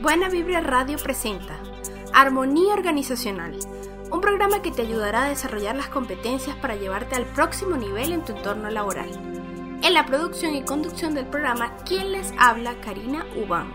Buena Vibra Radio presenta Armonía Organizacional, un programa que te ayudará a desarrollar las competencias para llevarte al próximo nivel en tu entorno laboral. En la producción y conducción del programa, quien les habla, Karina Ubán.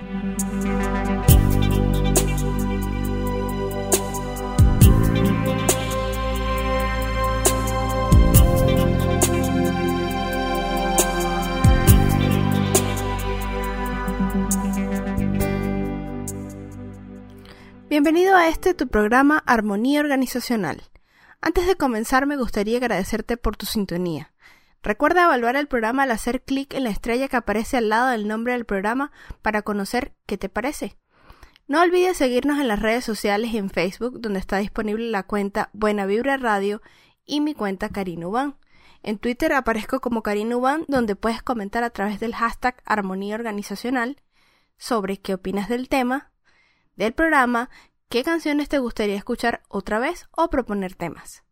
Bienvenido a este tu programa Armonía Organizacional. Antes de comenzar me gustaría agradecerte por tu sintonía. Recuerda evaluar el programa al hacer clic en la estrella que aparece al lado del nombre del programa para conocer qué te parece. No olvides seguirnos en las redes sociales y en Facebook, donde está disponible la cuenta Buena Vibra Radio y mi cuenta Karina Uban. En Twitter aparezco como Karina Uban, donde puedes comentar a través del hashtag Armonía Organizacional sobre qué opinas del tema, del programa, qué canciones te gustaría escuchar otra vez o proponer temas.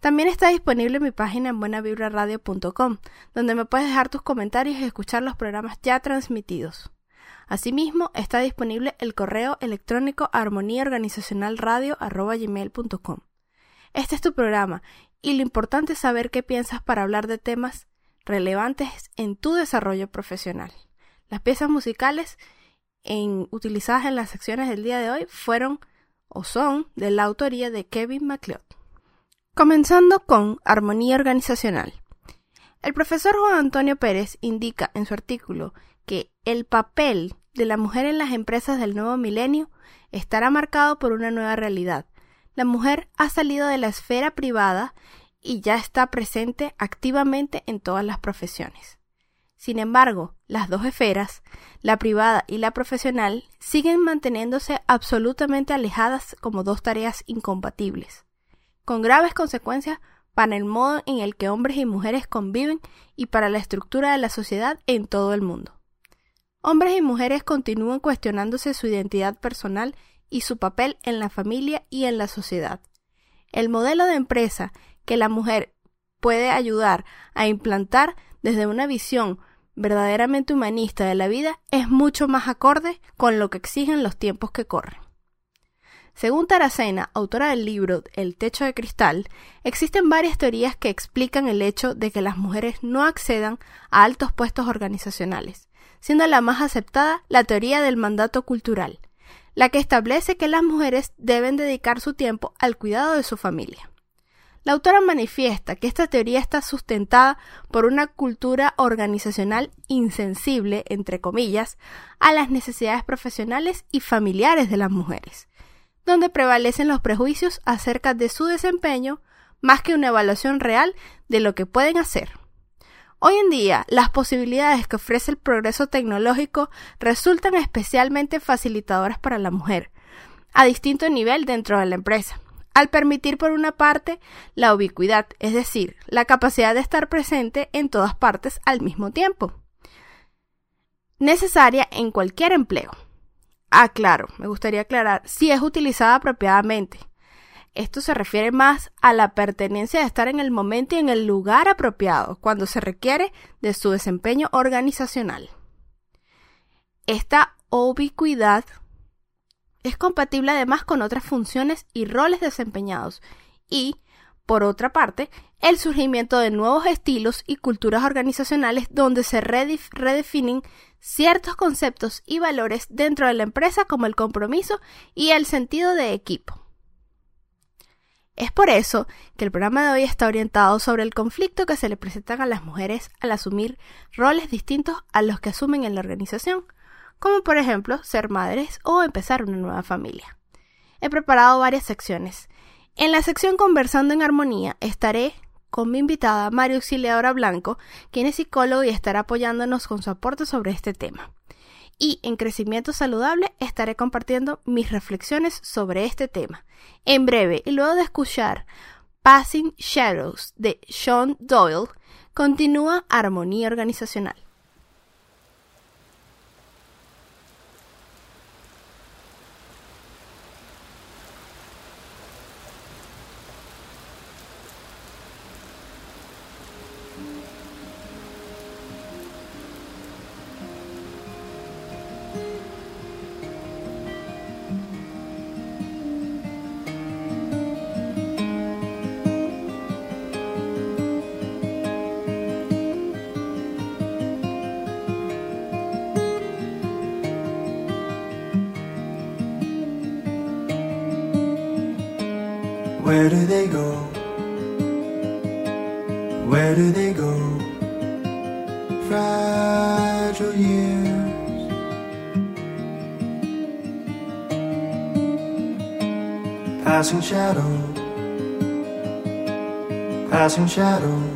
También está disponible mi página en buenavibraradio.com, donde me puedes dejar tus comentarios y escuchar los programas ya transmitidos. Asimismo, está disponible el correo electrónico armoníaorganizacionalradio.com. Este es tu programa y lo importante es saber qué piensas para hablar de temas relevantes en tu desarrollo profesional. Las piezas musicales utilizadas en las secciones del día de hoy fueron o son de la autoría de Kevin MacLeod. Comenzando con armonía organizacional. El profesor Juan Antonio Pérez indica en su artículo que el papel de la mujer en las empresas del nuevo milenio estará marcado por una nueva realidad. La mujer ha salido de la esfera privada y ya está presente activamente en todas las profesiones. Sin embargo, las dos esferas, la privada y la profesional, siguen manteniéndose absolutamente alejadas como dos tareas incompatibles, con graves consecuencias para el modo en el que hombres y mujeres conviven y para la estructura de la sociedad en todo el mundo. Hombres y mujeres continúan cuestionándose su identidad personal y su papel en la familia y en la sociedad. El modelo de empresa que la mujer puede ayudar a implantar desde una visión verdaderamente humanista de la vida es mucho más acorde con lo que exigen los tiempos que corren. Según Taracena, autora del libro El techo de cristal, existen varias teorías que explican el hecho de que las mujeres no accedan a altos puestos organizacionales, siendo la más aceptada la teoría del mandato cultural, la que establece que las mujeres deben dedicar su tiempo al cuidado de su familia. La autora manifiesta que esta teoría está sustentada por una cultura organizacional insensible, entre comillas, a las necesidades profesionales y familiares de las mujeres, donde prevalecen los prejuicios acerca de su desempeño más que una evaluación real de lo que pueden hacer. Hoy en día, las posibilidades que ofrece el progreso tecnológico resultan especialmente facilitadoras para la mujer, a distinto nivel dentro de la empresa al permitir por una parte la ubicuidad, es decir, la capacidad de estar presente en todas partes al mismo tiempo, necesaria en cualquier empleo. Ah, claro, me gustaría aclarar, si es utilizada apropiadamente. Esto se refiere más a la pertenencia de estar en el momento y en el lugar apropiado, cuando se requiere de su desempeño organizacional. Esta ubicuidad es compatible además con otras funciones y roles desempeñados y, por otra parte, el surgimiento de nuevos estilos y culturas organizacionales donde se redefinen ciertos conceptos y valores dentro de la empresa como el compromiso y el sentido de equipo. Es por eso que el programa de hoy está orientado sobre el conflicto que se le presentan a las mujeres al asumir roles distintos a los que asumen en la organización, como por ejemplo ser madres o empezar una nueva familia. He preparado varias secciones. En la sección Conversando en Armonía estaré con mi invitada María Auxiliadora Blanco, quien es psicólogo y estará apoyándonos con su aporte sobre este tema. Y en Crecimiento Saludable estaré compartiendo mis reflexiones sobre este tema. En breve, y luego de escuchar Passing Shadows de Sean Doyle, continúa Armonía Organizacional. Passing shadows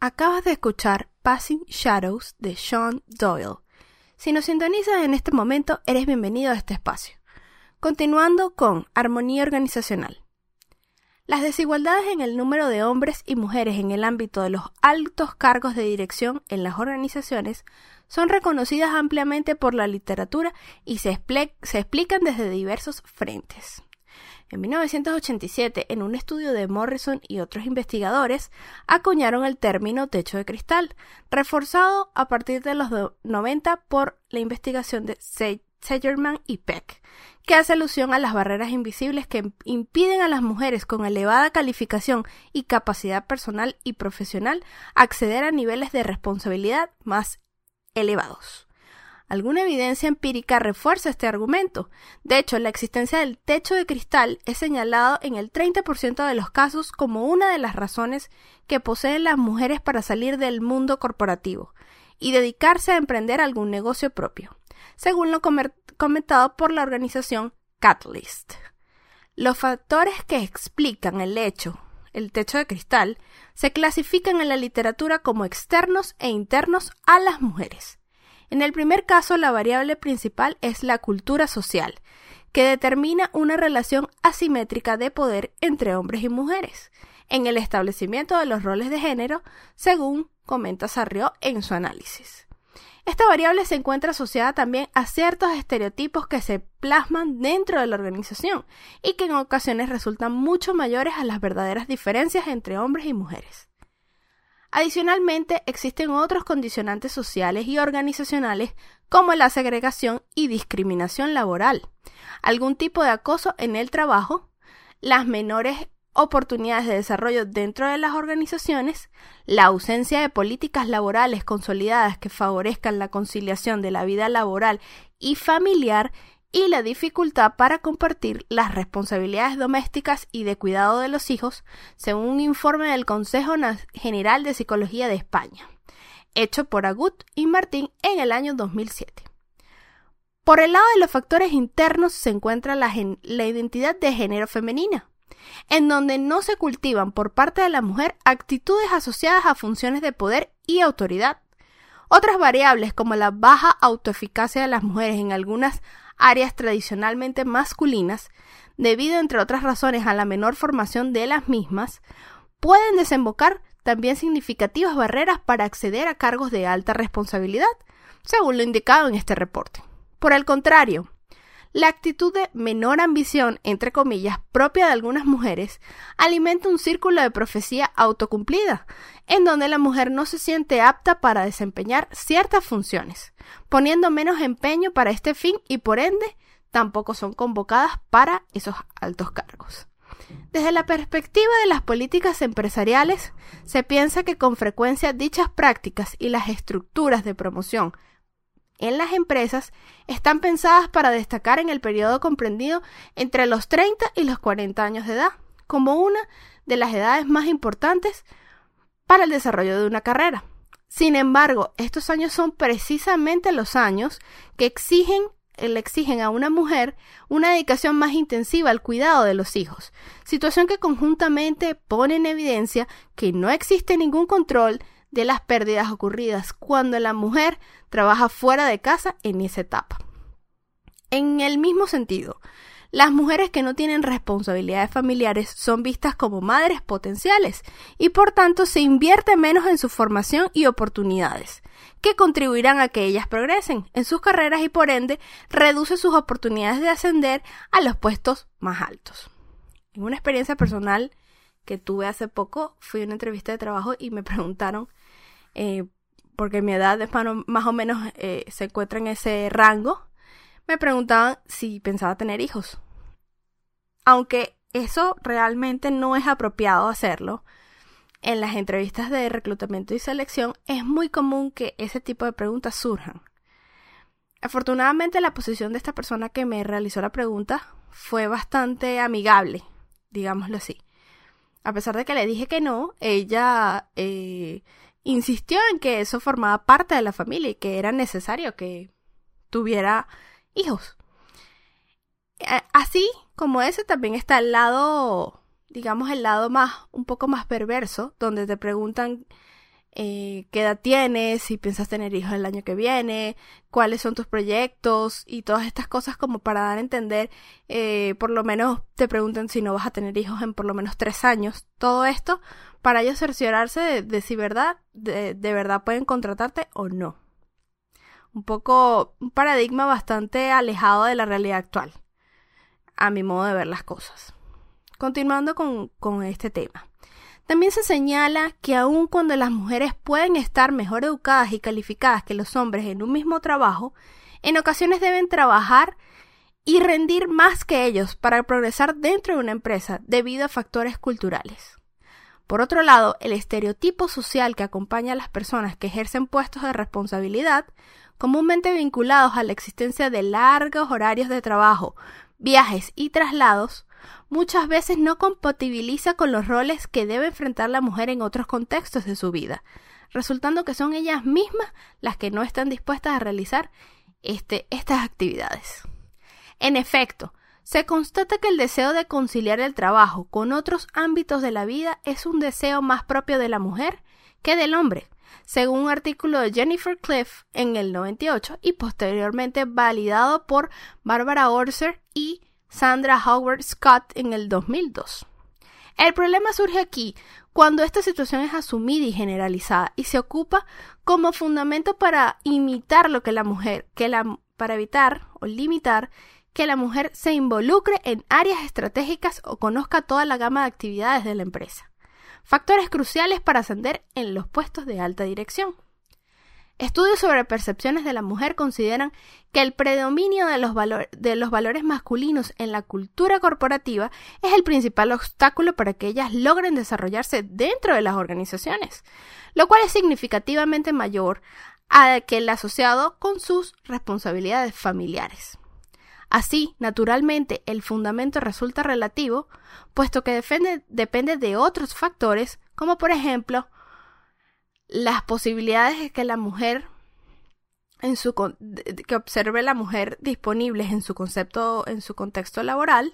Acabas de escuchar Passing Shadows de Sean Doyle. Si nos sintonizas en este momento, eres bienvenido a este espacio. Continuando con Armonía Organizacional. Las desigualdades en el número de hombres y mujeres en el ámbito de los altos cargos de dirección en las organizaciones son reconocidas ampliamente por la literatura y se, se explican desde diversos frentes. En 1987, en un estudio de Morrison y otros investigadores, acuñaron el término techo de cristal, reforzado a partir de los 90 por la investigación de Segerman y Peck, que hace alusión a las barreras invisibles que impiden a las mujeres con elevada calificación y capacidad personal y profesional acceder a niveles de responsabilidad más elevados. Alguna evidencia empírica refuerza este argumento. De hecho, la existencia del techo de cristal es señalado en el 30% de los casos como una de las razones que poseen las mujeres para salir del mundo corporativo y dedicarse a emprender algún negocio propio, según lo comentado por la organización Catalyst. Los factores que explican el hecho, el techo de cristal, se clasifican en la literatura como externos e internos a las mujeres. En el primer caso, la variable principal es la cultura social, que determina una relación asimétrica de poder entre hombres y mujeres, en el establecimiento de los roles de género, según comenta Sarrió en su análisis. Esta variable se encuentra asociada también a ciertos estereotipos que se plasman dentro de la organización y que en ocasiones resultan mucho mayores a las verdaderas diferencias entre hombres y mujeres. Adicionalmente, existen otros condicionantes sociales y organizacionales como la segregación y discriminación laboral, algún tipo de acoso en el trabajo, las menores oportunidades de desarrollo dentro de las organizaciones, la ausencia de políticas laborales consolidadas que favorezcan la conciliación de la vida laboral y familiar y la dificultad para compartir las responsabilidades domésticas y de cuidado de los hijos, según un informe del Consejo General de Psicología de España, hecho por Agut y Martín en el año 2007. Por el lado de los factores internos se encuentra la, la identidad de género femenina, en donde no se cultivan por parte de la mujer actitudes asociadas a funciones de poder y autoridad. Otras variables como la baja autoeficacia de las mujeres en algunas áreas tradicionalmente masculinas, debido entre otras razones a la menor formación de las mismas, pueden desembocar también significativas barreras para acceder a cargos de alta responsabilidad, según lo indicado en este reporte. Por el contrario, la actitud de menor ambición, entre comillas, propia de algunas mujeres, alimenta un círculo de profecía autocumplida, en donde la mujer no se siente apta para desempeñar ciertas funciones, poniendo menos empeño para este fin y por ende tampoco son convocadas para esos altos cargos. Desde la perspectiva de las políticas empresariales, se piensa que con frecuencia dichas prácticas y las estructuras de promoción en las empresas están pensadas para destacar en el periodo comprendido entre los 30 y los 40 años de edad, como una de las edades más importantes para el desarrollo de una carrera. Sin embargo, estos años son precisamente los años que exigen le exigen a una mujer una dedicación más intensiva al cuidado de los hijos, situación que conjuntamente pone en evidencia que no existe ningún control de las pérdidas ocurridas cuando la mujer trabaja fuera de casa en esa etapa. En el mismo sentido, las mujeres que no tienen responsabilidades familiares son vistas como madres potenciales y por tanto se invierte menos en su formación y oportunidades, que contribuirán a que ellas progresen en sus carreras y por ende reduce sus oportunidades de ascender a los puestos más altos. En una experiencia personal que tuve hace poco, fui a una entrevista de trabajo y me preguntaron eh, porque mi edad es más o menos eh, se encuentra en ese rango, me preguntaban si pensaba tener hijos. Aunque eso realmente no es apropiado hacerlo, en las entrevistas de reclutamiento y selección es muy común que ese tipo de preguntas surjan. Afortunadamente la posición de esta persona que me realizó la pregunta fue bastante amigable, digámoslo así. A pesar de que le dije que no, ella eh, insistió en que eso formaba parte de la familia y que era necesario que tuviera hijos. Eh, así como ese también está el lado, digamos, el lado más, un poco más perverso, donde te preguntan eh, qué edad tienes, si piensas tener hijos el año que viene, cuáles son tus proyectos y todas estas cosas como para dar a entender, eh, por lo menos te preguntan si no vas a tener hijos en por lo menos tres años. Todo esto para ellos cerciorarse de, si verdad, de, de verdad pueden contratarte o no. Un poco, un paradigma bastante alejado de la realidad actual, a mi modo de ver las cosas. Continuando con, con este tema. También se señala que aun cuando las mujeres pueden estar mejor educadas y calificadas que los hombres en un mismo trabajo, en ocasiones deben trabajar y rendir más que ellos para progresar dentro de una empresa debido a factores culturales. Por otro lado, el estereotipo social que acompaña a las personas que ejercen puestos de responsabilidad, comúnmente vinculados a la existencia de largos horarios de trabajo, viajes y traslados, muchas veces no compatibiliza con los roles que debe enfrentar la mujer en otros contextos de su vida, resultando que son ellas mismas las que no están dispuestas a realizar este, estas actividades. En efecto, se constata que el deseo de conciliar el trabajo con otros ámbitos de la vida es un deseo más propio de la mujer que del hombre, según un artículo de Jennifer Cliff en el 98 y posteriormente validado por Barbara Orser y Sandra Howard Scott en el 2002. El problema surge aquí cuando esta situación es asumida y generalizada y se ocupa como fundamento para imitar lo que la mujer, que la, para evitar o limitar que la mujer se involucre en áreas estratégicas o conozca toda la gama de actividades de la empresa. Factores cruciales para ascender en los puestos de alta dirección. Estudios sobre percepciones de la mujer consideran que el predominio de los, valores masculinos en la cultura corporativa es el principal obstáculo para que ellas logren desarrollarse dentro de las organizaciones, lo cual es significativamente mayor a que el asociado con sus responsabilidades familiares. Así, naturalmente, el fundamento resulta relativo, puesto que depende de otros factores, como por ejemplo las posibilidades de que la mujer en su que observe la mujer disponibles en su concepto en su contexto laboral,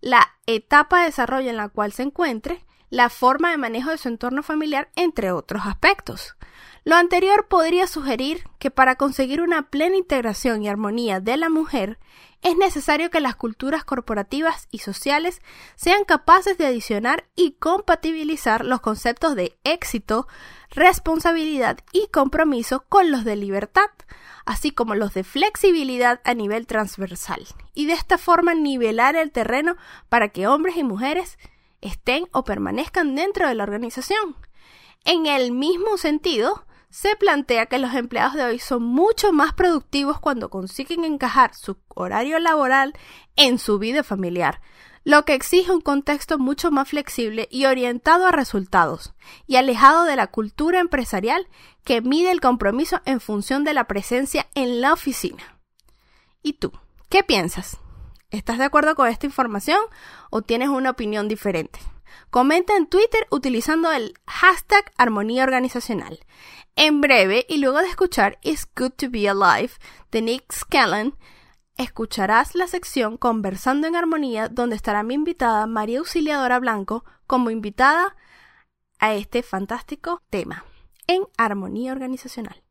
la etapa de desarrollo en la cual se encuentre, la forma de manejo de su entorno familiar, entre otros aspectos. Lo anterior podría sugerir que para conseguir una plena integración y armonía de la mujer, es necesario que las culturas corporativas y sociales sean capaces de adicionar y compatibilizar los conceptos de éxito, responsabilidad y compromiso con los de libertad, así como los de flexibilidad a nivel transversal, y de esta forma nivelar el terreno para que hombres y mujeres estén o permanezcan dentro de la organización. En el mismo sentido, se plantea que los empleados de hoy son mucho más productivos cuando consiguen encajar su horario laboral en su vida familiar, lo que exige un contexto mucho más flexible y orientado a resultados, y alejado de la cultura empresarial que mide el compromiso en función de la presencia en la oficina. ¿Y tú? ¿Qué piensas? ¿Estás de acuerdo con esta información o tienes una opinión diferente? Comenta en Twitter utilizando el hashtag armonía organizacional. En breve, y luego de escuchar It's Good to Be Alive de Nick Scallon, escucharás la sección Conversando en Armonía, donde estará mi invitada María Auxiliadora Blanco como invitada a este fantástico tema en armonía organizacional.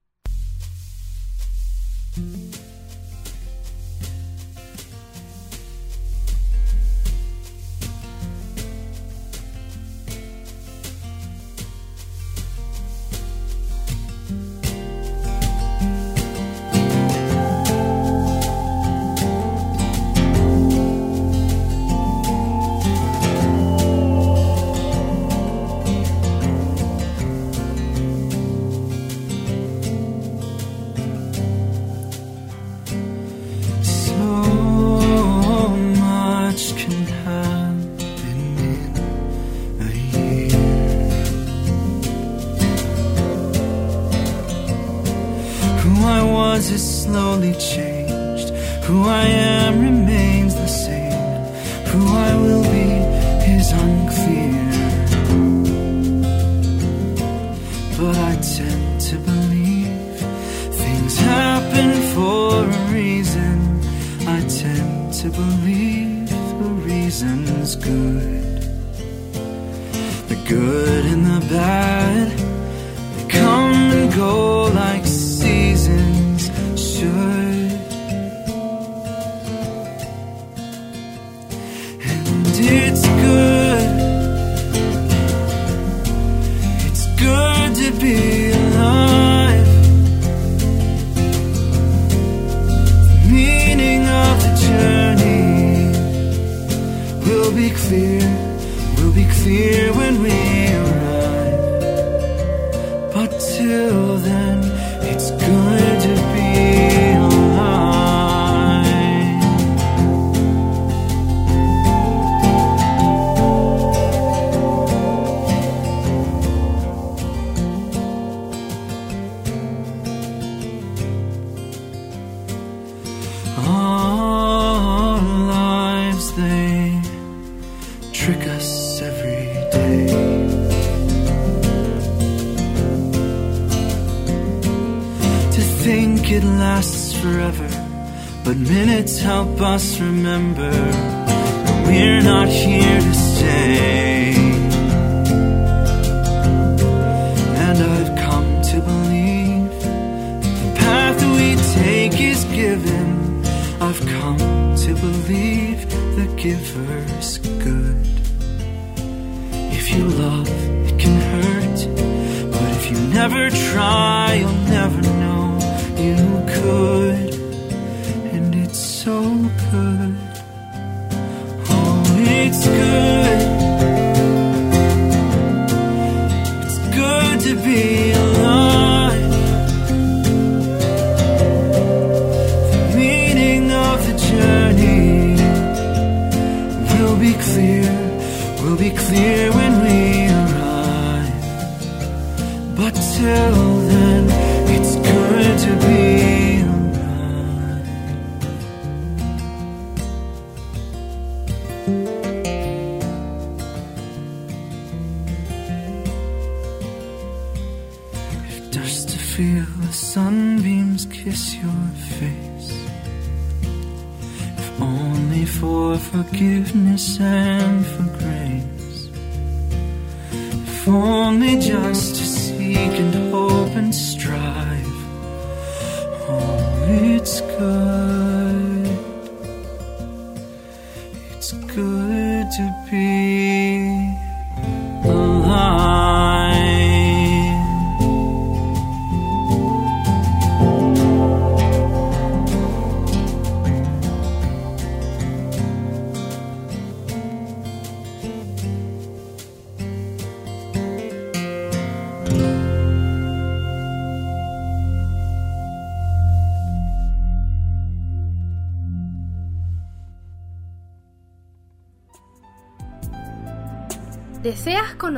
The sunbeams kiss your face. If only for forgiveness and for grace. If only just to seek and hope and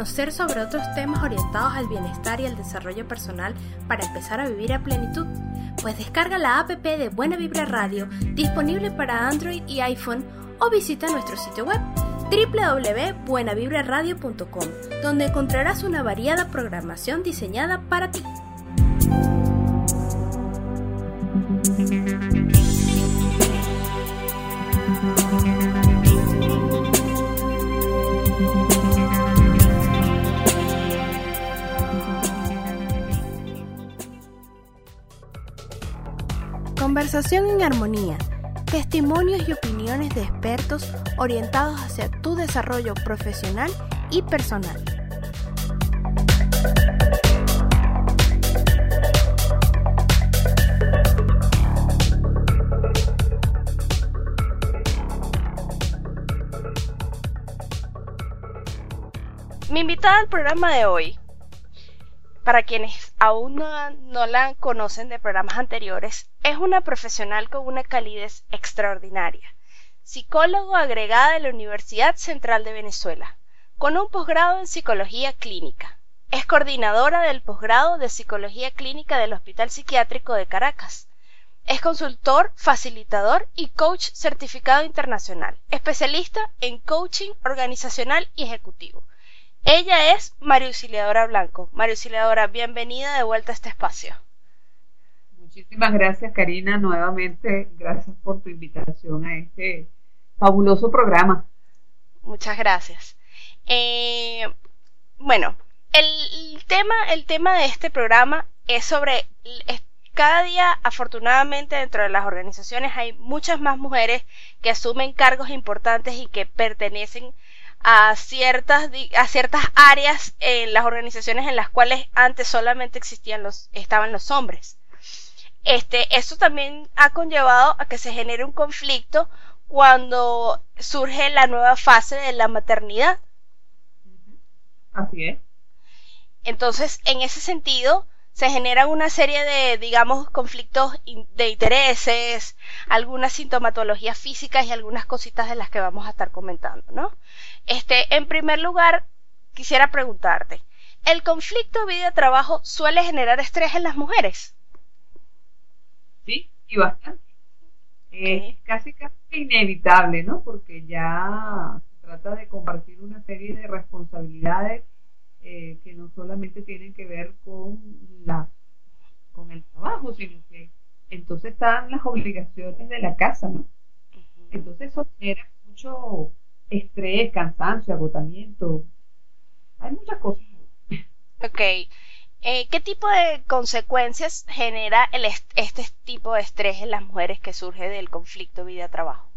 conocer sobre otros temas orientados al bienestar y al desarrollo personal para empezar a vivir a plenitud? Pues descarga la app de Buena Vibra Radio disponible para Android y iPhone o visita nuestro sitio web www.buenavibraradio.com donde encontrarás una variada programación diseñada para ti. Conversación en armonía. Testimonios y opiniones de expertos orientados hacia tu desarrollo profesional y personal. Mi invitada al programa de hoy, para quienes aún no, la conocen de programas anteriores, es una profesional con una calidez extraordinaria, psicólogo agregada de la Universidad Central de Venezuela, con un posgrado en psicología clínica. Es coordinadora del posgrado de psicología clínica del Hospital Psiquiátrico de Caracas. Es consultor, facilitador y coach certificado internacional, especialista en coaching organizacional y ejecutivo. Ella es María Auxiliadora Blanco. María Auxiliadora, bienvenida de vuelta a este espacio. Muchísimas gracias, Karina. Nuevamente, gracias por tu invitación a este fabuloso programa. Muchas gracias. Eh, bueno, el tema, el tema de este programa es sobre cada día, afortunadamente, dentro de las organizaciones hay muchas más mujeres que asumen cargos importantes y que pertenecen a ciertas, a ciertas áreas en las organizaciones en las cuales antes solamente existían los, estaban los hombres. Este, esto también ha conllevado a que se genere un conflicto cuando surge la nueva fase de la maternidad. Así es. Entonces, en ese sentido, se generan una serie de, digamos, conflictos de intereses, algunas sintomatologías físicas y algunas cositas de las que vamos a estar comentando, ¿no? Este, en primer lugar, quisiera preguntarte, ¿el conflicto vida-trabajo suele generar estrés en las mujeres? Sí, y bastante. Es casi casi inevitable, ¿no? Porque ya se trata de compartir una serie de responsabilidades eh, que no solamente tienen que ver con la con el trabajo, sino que entonces están las obligaciones de la casa, ¿no? Entonces eso genera mucho estrés, cansancio, agotamiento. Hay muchas cosas. Ok. Eh, ¿Qué tipo de consecuencias genera el este tipo de estrés en las mujeres que surge del conflicto vida-trabajo?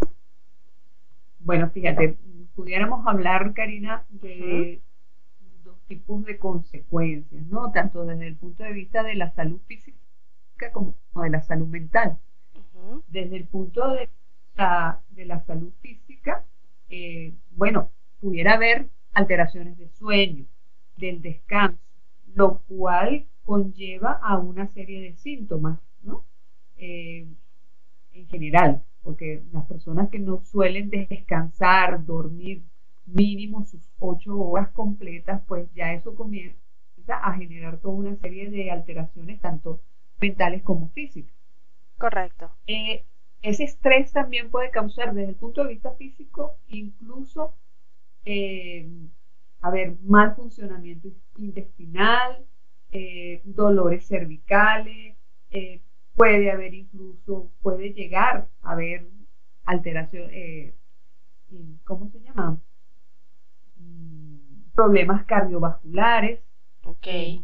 Bueno, fíjate, pudiéramos hablar, Karina, de tipos de consecuencias, ¿no? Tanto desde el punto de vista de la salud física como de la salud mental. Desde el punto de vista de la salud física, eh, bueno, pudiera haber alteraciones de sueño, del descanso, lo cual conlleva a una serie de síntomas, ¿no? Eh, en general, porque las personas que no suelen descansar, dormir mínimo sus ocho horas completas, pues ya eso comienza a generar toda una serie de alteraciones, tanto mentales como físicas. Correcto. Eh, ese estrés también puede causar desde el punto de vista físico incluso, eh, a ver, mal funcionamiento intestinal, eh, dolores cervicales, puede haber incluso, puede llegar a haber alteración, ¿cómo se llama? Problemas cardiovasculares. Okay.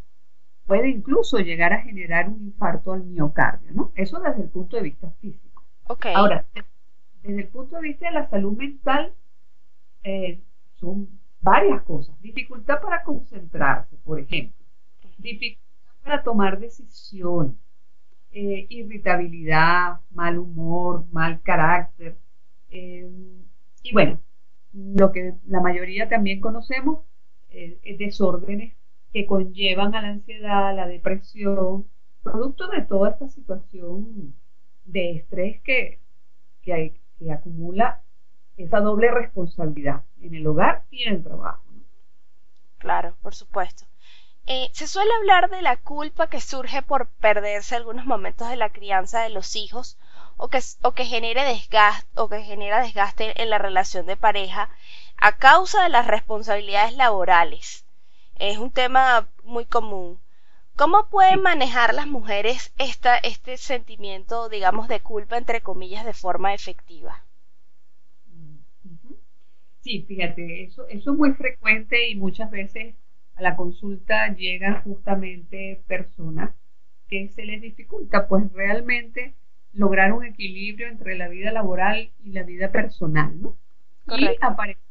puede incluso llegar a generar un infarto al miocardio, ¿no? Eso desde el punto de vista físico. Okay. Ahora, desde el punto de vista de la salud mental, eh, son varias cosas. Dificultad para concentrarse, por ejemplo. Dificultad para tomar decisiones. Eh, irritabilidad, mal humor, mal carácter. Eh, y bueno, lo que la mayoría también conocemos, eh, desórdenes que conllevan a la ansiedad, la depresión, producto de toda esta situación de estrés que, que, que acumula esa doble responsabilidad en el hogar y en el trabajo. Claro, por supuesto. Eh, se suele hablar de la culpa que surge por perderse algunos momentos de la crianza de los hijos o que, o que genere desgaste o que genera desgaste en la relación de pareja a causa de las responsabilidades laborales. Es un tema muy común. ¿Cómo pueden manejar las mujeres esta, este sentimiento, digamos, de culpa, entre comillas, de forma efectiva? Sí, fíjate, eso, eso es muy frecuente y muchas veces a la consulta llegan justamente personas que se les dificulta, pues realmente lograr un equilibrio entre la vida laboral y la vida personal, ¿no? Y aparecen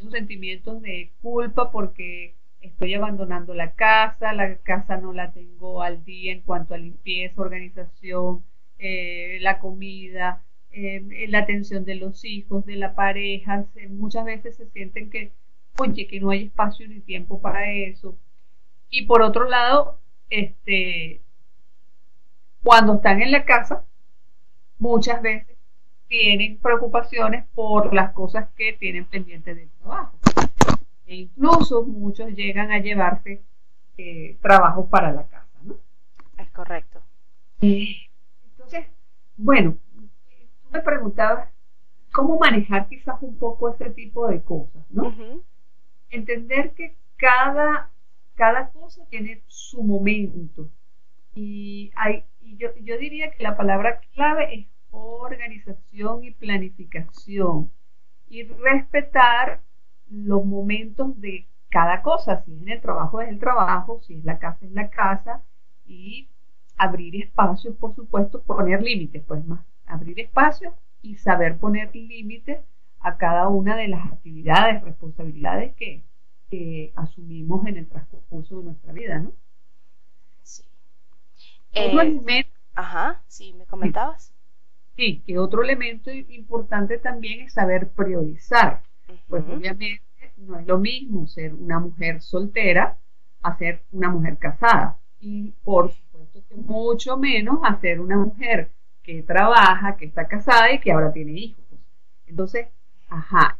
esos sentimientos de culpa porque estoy abandonando la casa, la casa no la tengo al día en cuanto a limpieza, organización, eh, la comida, eh, la atención de los hijos, de la pareja. muchas veces se sienten que, oye, que no hay espacio ni tiempo para eso. Y por otro lado, este, cuando están en la casa, muchas veces tienen preocupaciones por las cosas que tienen pendientes del trabajo. E incluso muchos llegan a llevarse eh, trabajos para la casa, ¿no? Es correcto. entonces, bueno, tú me preguntabas cómo manejar quizás un poco ese tipo de cosas, ¿no? Entender que cada, cada cosa tiene su momento. Y, hay, y yo, yo diría que la palabra clave es organización y planificación y respetar los momentos de cada cosa, si es en el trabajo es el trabajo, si es la casa es la casa y abrir espacios, por supuesto, poner límites, pues más, abrir espacios y saber poner límites a cada una de las actividades, responsabilidades que, asumimos en el transcurso de nuestra vida, ¿no? Sí. Eh, ajá, sí, me comentabas. Sí, que otro elemento importante también es saber priorizar. Pues obviamente no es lo mismo ser una mujer soltera a ser una mujer casada. Y por supuesto que mucho menos a ser una mujer que trabaja, que está casada y que ahora tiene hijos. Entonces, ajá,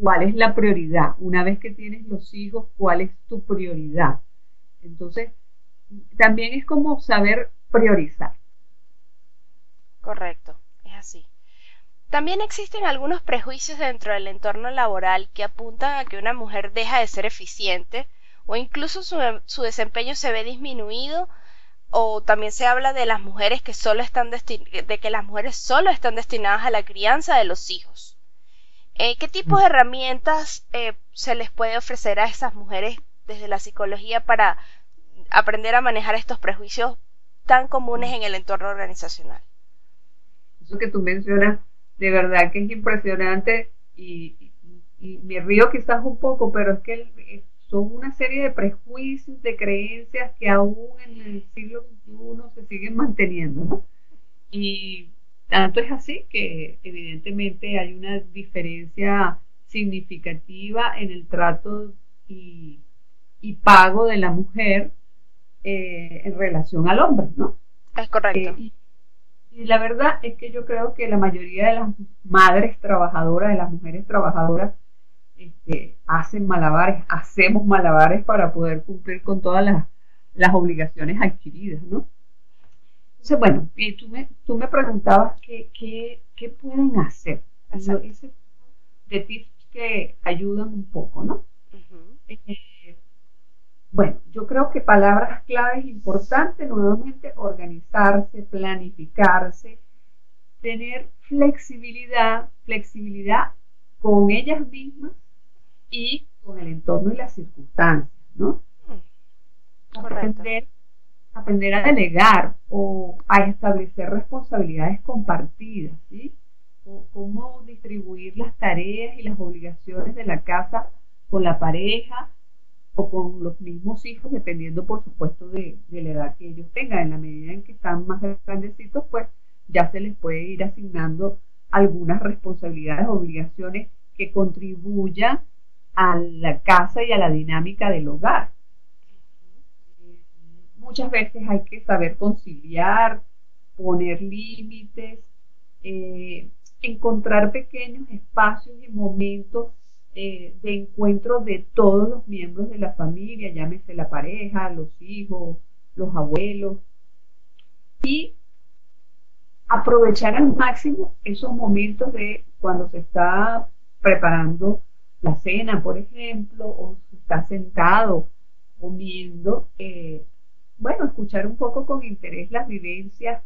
¿cuál es la prioridad? Una vez que tienes los hijos, ¿cuál es tu prioridad? Entonces, también es como saber priorizar. Correcto, es así. También existen algunos prejuicios dentro del entorno laboral que apuntan a que una mujer deja de ser eficiente o incluso su, su desempeño se ve disminuido o también se habla de las mujeres que solo están de que las mujeres solo están destinadas a la crianza de los hijos. Eh, ¿Qué tipos de herramientas eh, se les puede ofrecer a esas mujeres desde la psicología para aprender a manejar estos prejuicios tan comunes en el entorno organizacional? Eso que tú mencionas de verdad que es impresionante y, me río quizás un poco, pero es que son una serie de prejuicios, de creencias que aún en el siglo XXI se siguen manteniendo, ¿no? Y tanto es así que evidentemente hay una diferencia significativa en el trato y, pago de la mujer eh, en relación al hombre, ¿no? Es correcto. Eh, y la verdad es que yo creo que la mayoría de las madres trabajadoras, de las mujeres trabajadoras, este, hacen malabares, hacemos malabares para poder cumplir con todas las, obligaciones adquiridas, ¿no? Entonces, bueno, tú me, tú me preguntabas qué, qué, pueden hacer. Ese de tips que ayudan un poco, ¿no? Bueno, yo creo que palabras claves importantes, nuevamente, organizarse, planificarse, tener flexibilidad, flexibilidad con ellas mismas y con el entorno y las circunstancias, ¿no? Mm, aprender, aprender a delegar o a establecer responsabilidades compartidas, ¿sí? O cómo distribuir las tareas y las obligaciones de la casa con la pareja o con los mismos hijos, dependiendo por supuesto de, la edad que ellos tengan. En la medida en que están más grandecitos, pues ya se les puede ir asignando algunas responsabilidades, obligaciones que contribuyan a la casa y a la dinámica del hogar. Muchas veces hay que saber conciliar, poner límites, eh, encontrar pequeños espacios y momentos eh, de encuentro de todos los miembros de la familia, llámese la pareja, los hijos, los abuelos, y aprovechar al máximo esos momentos de cuando se está preparando la cena, por ejemplo, o se está sentado comiendo, eh, bueno, escuchar un poco con interés las vivencias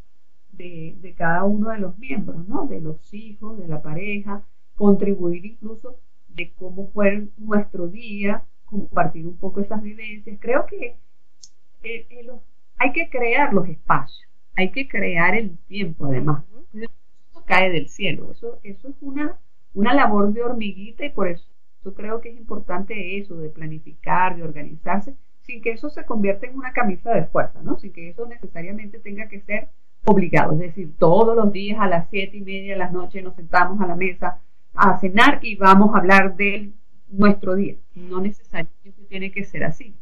de, de, cada uno de los miembros, ¿no? De los hijos, de la pareja, contribuir incluso de cómo fue nuestro día, compartir un poco esas vivencias. Creo que eh, eh, hay que crear los espacios, hay que crear el tiempo además. Eso cae del cielo, eso, eso es una, una labor de hormiguita y por eso yo creo que es importante eso, de planificar, de organizarse, sin que eso se convierta en una camisa de fuerza, ¿no? Sin que eso necesariamente tenga que ser obligado. Es decir, todos los días a las siete y media de la noche nos sentamos a la mesa a cenar y vamos a hablar de nuestro día. No necesariamente tiene que ser así,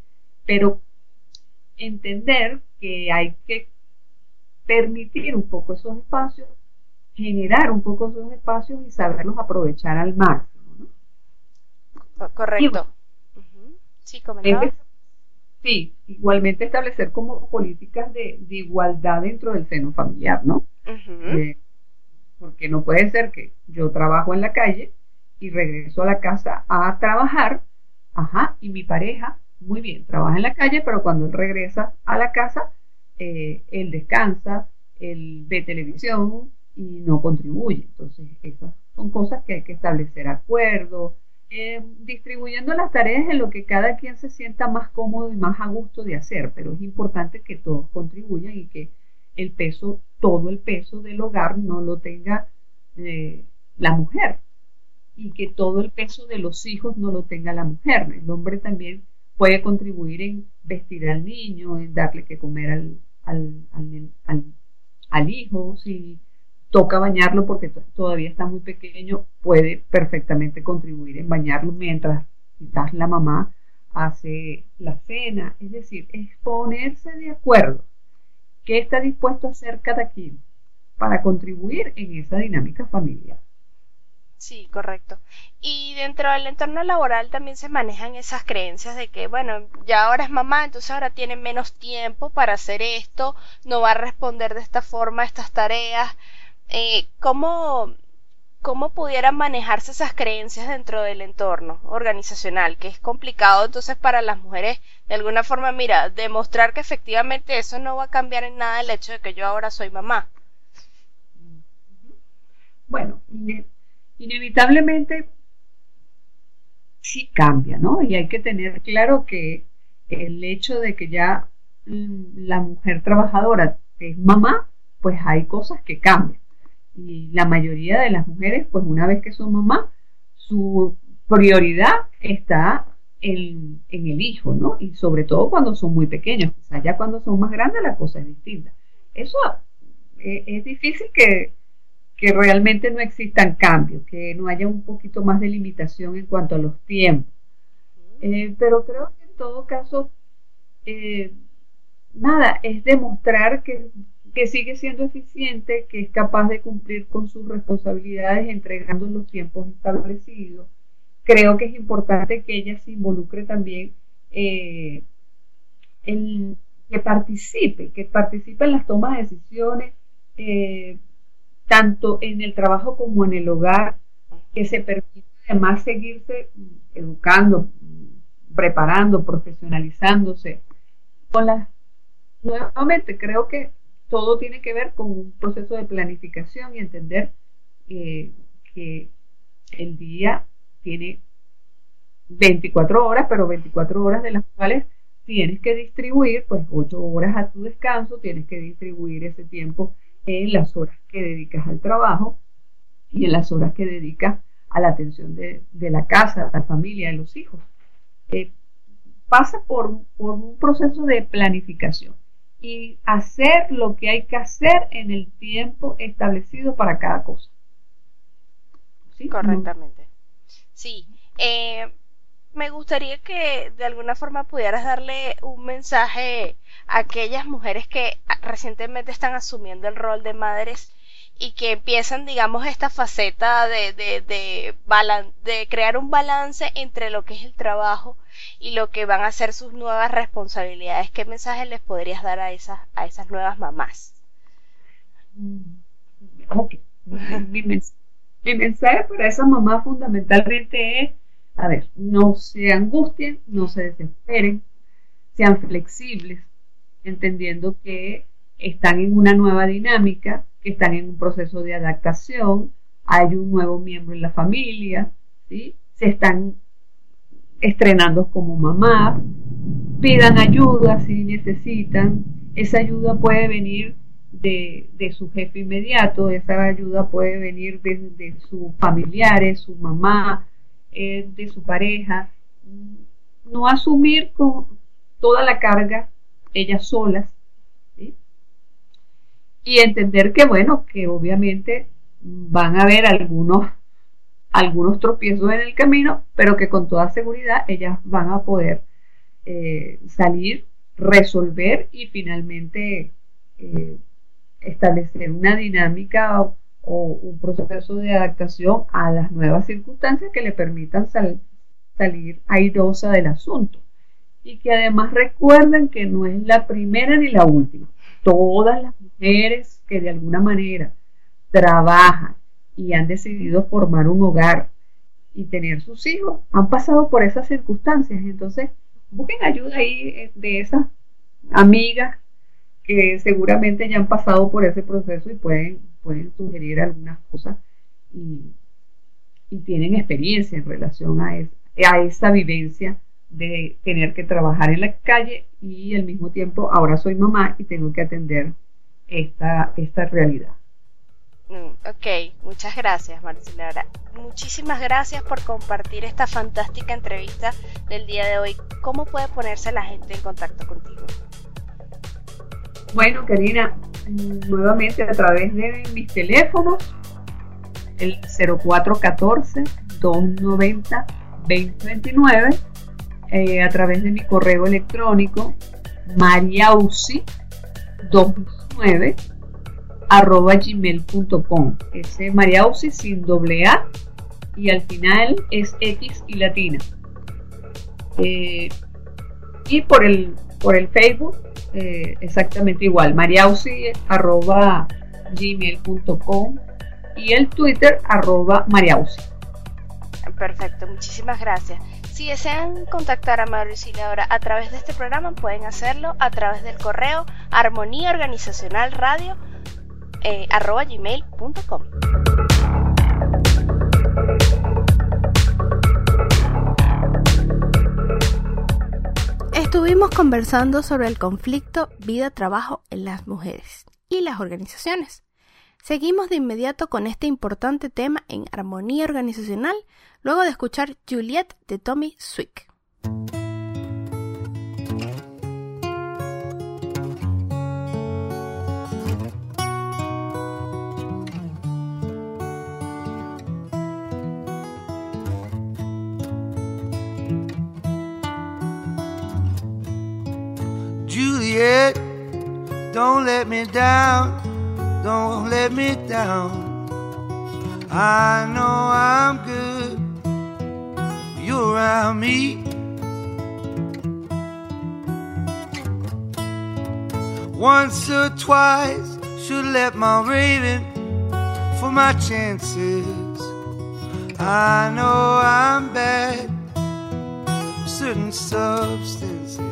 pero entender que hay que permitir un poco esos espacios, generar un poco esos espacios y saberlos aprovechar al máximo. Correcto. Sí, Sí, igualmente establecer como políticas de, igualdad dentro del seno familiar, ¿no? Porque no puede ser que yo trabajo en la calle y regreso a la casa a trabajar, ajá, y mi pareja, muy bien, trabaja en la calle, pero cuando él regresa a la casa, eh, él descansa, él ve televisión y no contribuye. Entonces, esas son cosas que hay que establecer acuerdos, eh, distribuyendo las tareas en lo que cada quien se sienta más cómodo y más a gusto de hacer, pero es importante que todos contribuyan y que el peso, todo el peso del hogar no lo tenga eh, la mujer y que todo el peso de los hijos no lo tenga la mujer. El hombre también puede contribuir en vestir al niño, en darle que comer al, al, al, al hijo, si toca bañarlo porque todavía está muy pequeño, puede perfectamente contribuir en bañarlo mientras quizás la mamá hace la cena. Es decir, es ponerse de acuerdo está dispuesto a hacer cada quien para contribuir en esa dinámica familiar. Sí, correcto. Y dentro del entorno laboral también se manejan esas creencias de que, bueno, ya ahora es mamá, entonces ahora tiene menos tiempo para hacer esto, no va a responder de esta forma a estas tareas. Eh, ¿cómo, ¿Cómo pudieran manejarse esas creencias dentro del entorno organizacional? Que es complicado entonces para las mujeres, de alguna forma, mira, demostrar que efectivamente eso no va a cambiar en nada el hecho de que yo ahora soy mamá. Bueno, inevitablemente sí cambia, ¿no? Y hay que tener claro que el hecho de que ya mm, la mujer trabajadora es mamá, pues hay cosas que cambian. Y la mayoría de las mujeres, pues una vez que son mamá, su prioridad está en, el hijo, ¿no? Y sobre todo cuando son muy pequeños. Sea, ya cuando son más grandes la cosa es distinta. Eso eh, es difícil que que realmente no existan cambios, que no haya un poquito más de limitación en cuanto a los tiempos. Eh, pero creo que en todo caso, eh, nada, es demostrar que, que, sigue siendo eficiente, que es capaz de cumplir con sus responsabilidades entregando los tiempos establecidos. Creo que es importante que ella se involucre también eh, en que participe, que participe en las tomas de decisiones, tanto en el trabajo como en el hogar, que se permite además seguirse educando, preparando, profesionalizándose. Nuevamente, creo que todo tiene que ver con un proceso de planificación y entender eh, que el día tiene 24 horas, pero 24 horas de las cuales tienes que distribuir, pues 8 horas a tu descanso, tienes que distribuir ese tiempo en las horas que dedicas al trabajo y en las horas que dedicas a la atención de, la casa, la familia, de los hijos. Eh, pasa por, un proceso de planificación y hacer lo que hay que hacer en el tiempo establecido para cada cosa. ¿Sí? Correctamente. Sí. Eh, me gustaría que de alguna forma pudieras darle un mensaje a aquellas mujeres que recientemente están asumiendo el rol de madres y que empiezan, digamos, esta faceta de, de, de, de crear un balance entre lo que es el trabajo y lo que van a ser sus nuevas responsabilidades. ¿Qué mensaje les podrías dar a esas, a esas nuevas mamás? Mi, mi mensaje para esas mamás fundamentalmente es a ver, no se angustien, no se desesperen, sean flexibles, entendiendo que están en una nueva dinámica, que están en un proceso de adaptación, hay un nuevo miembro en la familia, ¿sí? se están estrenando como mamá, pidan ayuda si necesitan, esa ayuda puede venir de, su jefe inmediato, esa ayuda puede venir de, de sus familiares, su mamá, eh, de su pareja, no asumir con toda la carga ellas solas, y entender que, bueno, que obviamente van a haber algunos, algunos tropiezos en el camino, pero que con toda seguridad ellas van a poder eh, salir, resolver y finalmente eh, establecer una dinámica o un proceso de adaptación a las nuevas circunstancias que le permitan salir airosa del asunto. Y que además recuerden que no es la primera ni la última. Todas las mujeres que de alguna manera trabajan y han decidido formar un hogar y tener sus hijos han pasado por esas circunstancias. Entonces, busquen ayuda ahí eh, de esas amigas que seguramente ya han pasado por ese proceso y pueden pueden sugerir algunas cosas y, y tienen experiencia en relación a, a esa vivencia de tener que trabajar en la calle y al mismo tiempo ahora soy mamá y tengo que atender esta, esta realidad. Mm, ok, muchas gracias Marcela. Muchísimas gracias por compartir esta fantástica entrevista del día de hoy. ¿Cómo puede ponerse la gente en contacto contigo? Bueno, Karina, nuevamente a través de mis teléfonos, el 0414-290-2029, eh, a través de mi correo electrónico, mariausi29 arroba gmail.com. Ese Mariausi sin doble A y al final es X y latina. Eh, y por el, por el Facebook, eh, exactamente igual, mariausi arroba gmail.com y el Twitter arroba mariausi. Perfecto, muchísimas gracias. Si desean contactar a Mauricio ahora a través de este programa, pueden hacerlo a través del correo armonía organizacional radio eh, arroba. Estuvimos conversando sobre el conflicto vida-trabajo en las mujeres y las organizaciones. Seguimos de inmediato con este importante tema en armonía organizacional luego de escuchar Juliet de Tommy Swick. Juliet, don't let me down, don't let me down. I know I'm good, you're around me. Once or twice, should let my raven for my chances. I know I'm bad, certain substances.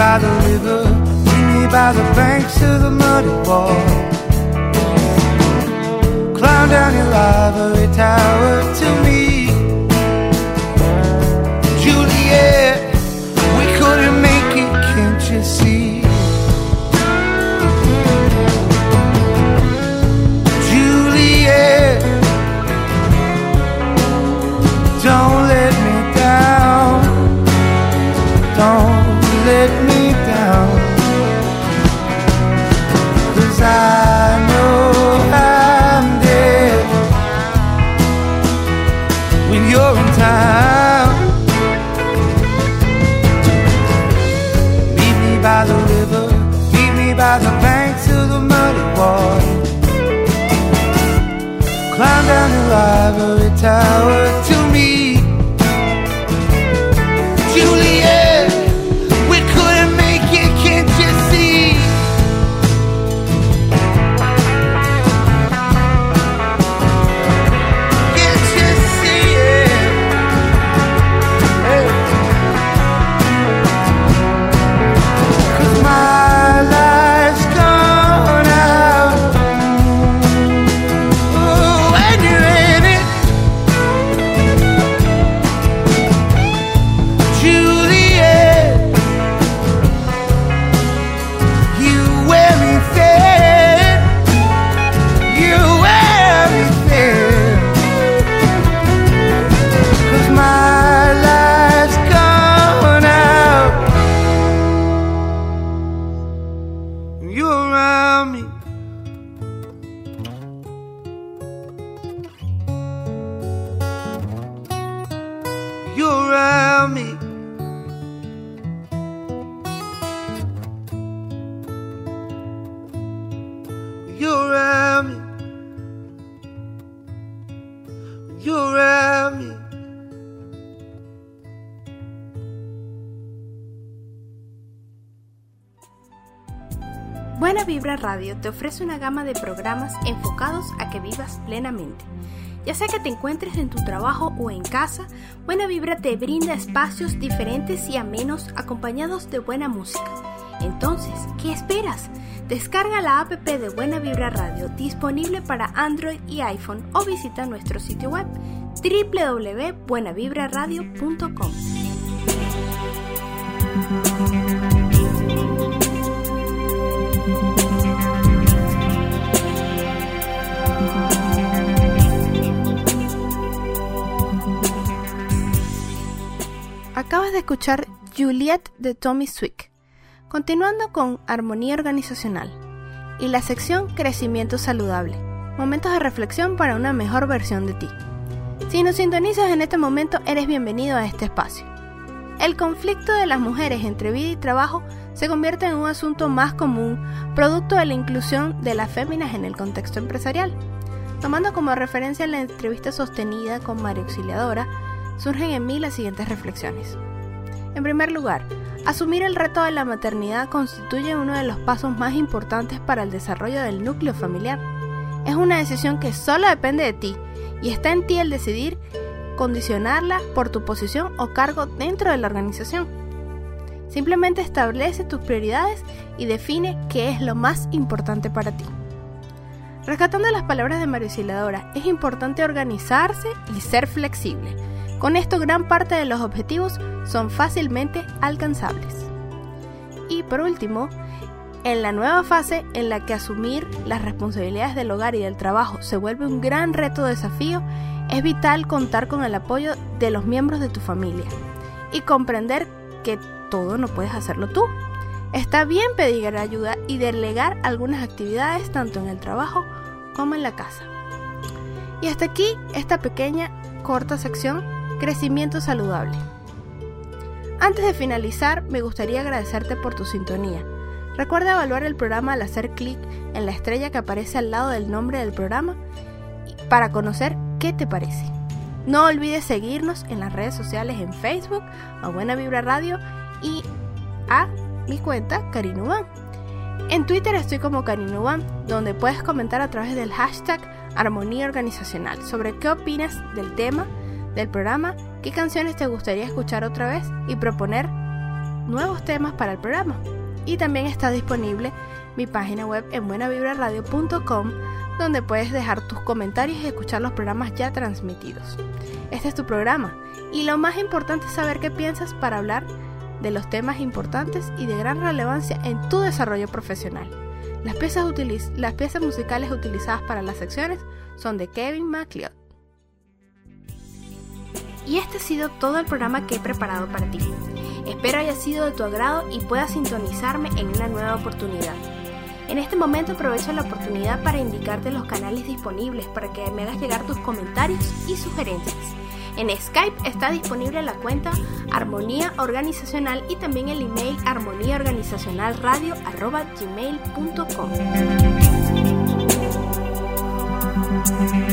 by the river, by the banks of the muddy wall. Climb down your ivory tower to me, Radio te ofrece una gama de programas enfocados a que vivas plenamente. Ya sea que te encuentres en tu trabajo o en casa, Buena Vibra te brinda espacios diferentes y amenos acompañados de buena música. Entonces, ¿qué esperas? Descarga la app de Buena Vibra Radio disponible para Android y iPhone o visita nuestro sitio web www.buenavibraradio.com. Acabas de escuchar Juliet de Tommy Swick, continuando con Armonía Organizacional y la sección Crecimiento Saludable, momentos de reflexión para una mejor versión de ti. Si nos sintonizas en este momento, eres bienvenido a este espacio. El conflicto de las mujeres entre vida y trabajo se convierte en un asunto más común, producto de la inclusión de las féminas en el contexto empresarial. Tomando como referencia la entrevista sostenida con María Auxiliadora, surgen en mí las siguientes reflexiones. En primer lugar, asumir el reto de la maternidad constituye uno de los pasos más importantes para el desarrollo del núcleo familiar. Es una decisión que solo depende de ti y está en ti el decidir condicionarla por tu posición o cargo dentro de la organización. Simplemente establece tus prioridades y define qué es lo más importante para ti. Rescatando las palabras de María es importante organizarse y ser flexible con esto gran parte de los objetivos son fácilmente alcanzables. Y por último, en la nueva fase en la que asumir las responsabilidades del hogar y del trabajo se vuelve un gran reto desafío, es vital contar con el apoyo de los miembros de tu familia y comprender que todo no puedes hacerlo tú. Está bien pedir ayuda y delegar algunas actividades tanto en el trabajo como en la casa. Y hasta aquí esta pequeña corta sección Crecimiento saludable. Antes de finalizar, me gustaría agradecerte por tu sintonía. Recuerda evaluar el programa al hacer clic en la estrella que aparece al lado del nombre del programa para conocer qué te parece. No olvides seguirnos en las redes sociales en Facebook, a Buena Vibra Radio y a mi cuenta Karinuban. En Twitter estoy como Karinuban, donde puedes comentar a través del hashtag Armonía Organizacional sobre qué opinas del tema del programa, qué canciones te gustaría escuchar otra vez y proponer nuevos temas para el programa. Y también está disponible mi página web en buenavibraradio.com donde puedes dejar tus comentarios y escuchar los programas ya transmitidos. Este es tu programa y lo más importante es saber qué piensas para hablar de los temas importantes y de gran relevancia en tu desarrollo profesional. Las piezas, las piezas musicales utilizadas para las secciones son de Kevin MacLeod. Y este ha sido todo el programa que he preparado para ti. Espero haya sido de tu agrado y puedas sintonizarme en una nueva oportunidad. En este momento aprovecho la oportunidad para indicarte los canales disponibles para que me hagas llegar tus comentarios y sugerencias. En Skype está disponible la cuenta Armonía Organizacional y también el email armoníaorganizacionalradio.gmail.com